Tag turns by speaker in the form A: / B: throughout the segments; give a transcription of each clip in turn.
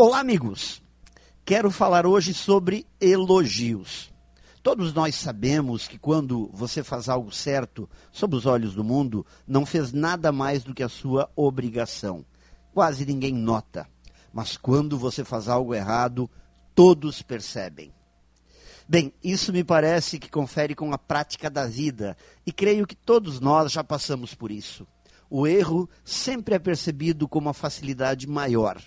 A: Olá, amigos! Quero falar hoje sobre elogios. Todos nós sabemos que quando você faz algo certo, sob os olhos do mundo, não fez nada mais do que a sua obrigação. Quase ninguém nota. Mas quando você faz algo errado, todos percebem. Bem, isso me parece que confere com a prática da vida, e creio que todos nós já passamos por isso. O erro sempre é percebido com uma facilidade maior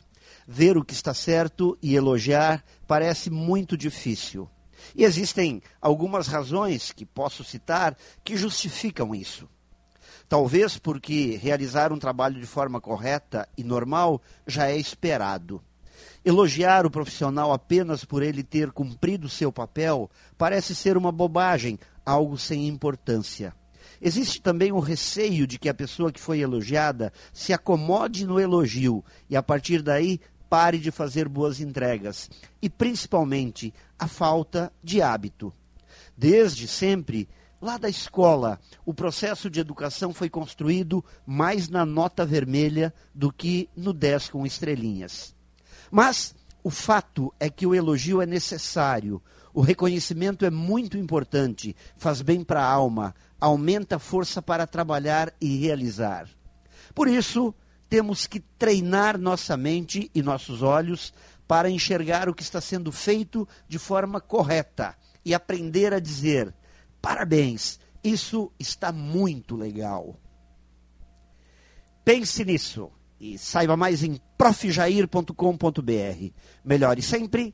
A: ver o que está certo e elogiar parece muito difícil. E existem algumas razões que posso citar que justificam isso. Talvez porque realizar um trabalho de forma correta e normal já é esperado. Elogiar o profissional apenas por ele ter cumprido seu papel parece ser uma bobagem, algo sem importância. Existe também o receio de que a pessoa que foi elogiada se acomode no elogio e, a partir daí, pare de fazer boas entregas e, principalmente, a falta de hábito. Desde sempre, lá da escola, o processo de educação foi construído mais na nota vermelha do que no 10 com estrelinhas. Mas o fato é que o elogio é necessário, o reconhecimento é muito importante, faz bem para a alma, aumenta a força para trabalhar e realizar. Por isso, temos que treinar nossa mente e nossos olhos para enxergar o que está sendo feito de forma correta e aprender a dizer: parabéns, isso está muito legal. Pense nisso e saiba mais em profjair.com.br. Melhore sempre